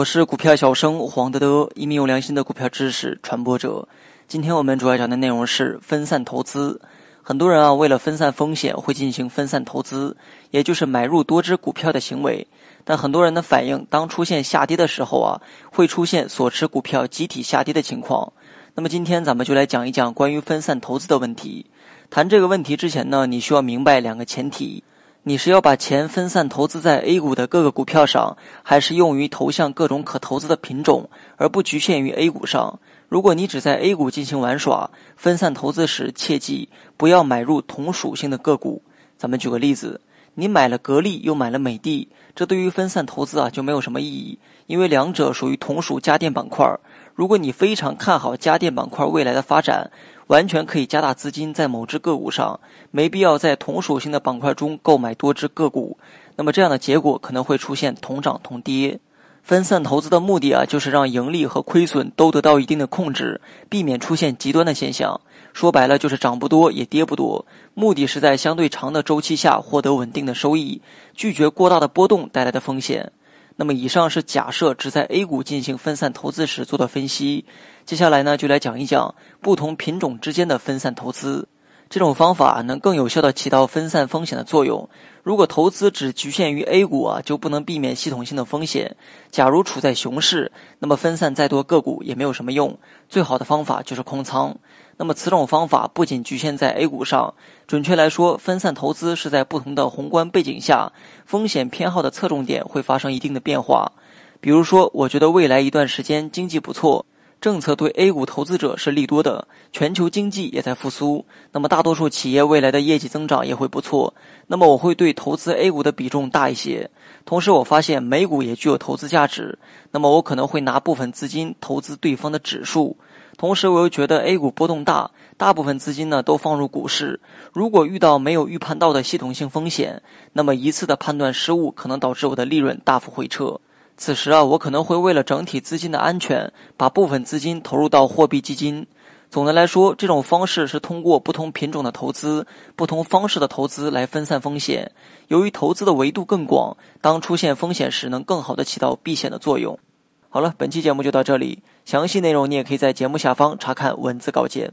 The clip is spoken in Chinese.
我是股票小生黄德德，一名有良心的股票知识传播者。今天我们主要讲的内容是分散投资。很多人啊，为了分散风险，会进行分散投资，也就是买入多只股票的行为。但很多人的反应，当出现下跌的时候啊，会出现所持股票集体下跌的情况。那么今天咱们就来讲一讲关于分散投资的问题。谈这个问题之前呢，你需要明白两个前提。你是要把钱分散投资在 A 股的各个股票上，还是用于投向各种可投资的品种，而不局限于 A 股上？如果你只在 A 股进行玩耍，分散投资时切记不要买入同属性的个股。咱们举个例子，你买了格力，又买了美的，这对于分散投资啊就没有什么意义，因为两者属于同属家电板块。如果你非常看好家电板块未来的发展，完全可以加大资金在某只个股上，没必要在同属性的板块中购买多只个股。那么这样的结果可能会出现同涨同跌。分散投资的目的啊，就是让盈利和亏损都得到一定的控制，避免出现极端的现象。说白了就是涨不多也跌不多，目的是在相对长的周期下获得稳定的收益，拒绝过大的波动带来的风险。那么以上是假设只在 A 股进行分散投资时做的分析。接下来呢，就来讲一讲不同品种之间的分散投资。这种方法能更有效地起到分散风险的作用。如果投资只局限于 A 股啊，就不能避免系统性的风险。假如处在熊市，那么分散再多个股也没有什么用。最好的方法就是空仓。那么此种方法不仅局限在 A 股上，准确来说，分散投资是在不同的宏观背景下，风险偏好的侧重点会发生一定的变化。比如说，我觉得未来一段时间经济不错，政策对 A 股投资者是利多的，全球经济也在复苏，那么大多数企业未来的业绩增长也会不错，那么我会对投资 A 股的比重大一些。同时，我发现美股也具有投资价值，那么我可能会拿部分资金投资对方的指数。同时，我又觉得 A 股波动大，大部分资金呢都放入股市。如果遇到没有预判到的系统性风险，那么一次的判断失误可能导致我的利润大幅回撤。此时啊，我可能会为了整体资金的安全，把部分资金投入到货币基金。总的来说，这种方式是通过不同品种的投资、不同方式的投资来分散风险。由于投资的维度更广，当出现风险时，能更好的起到避险的作用。好了，本期节目就到这里。详细内容你也可以在节目下方查看文字稿件。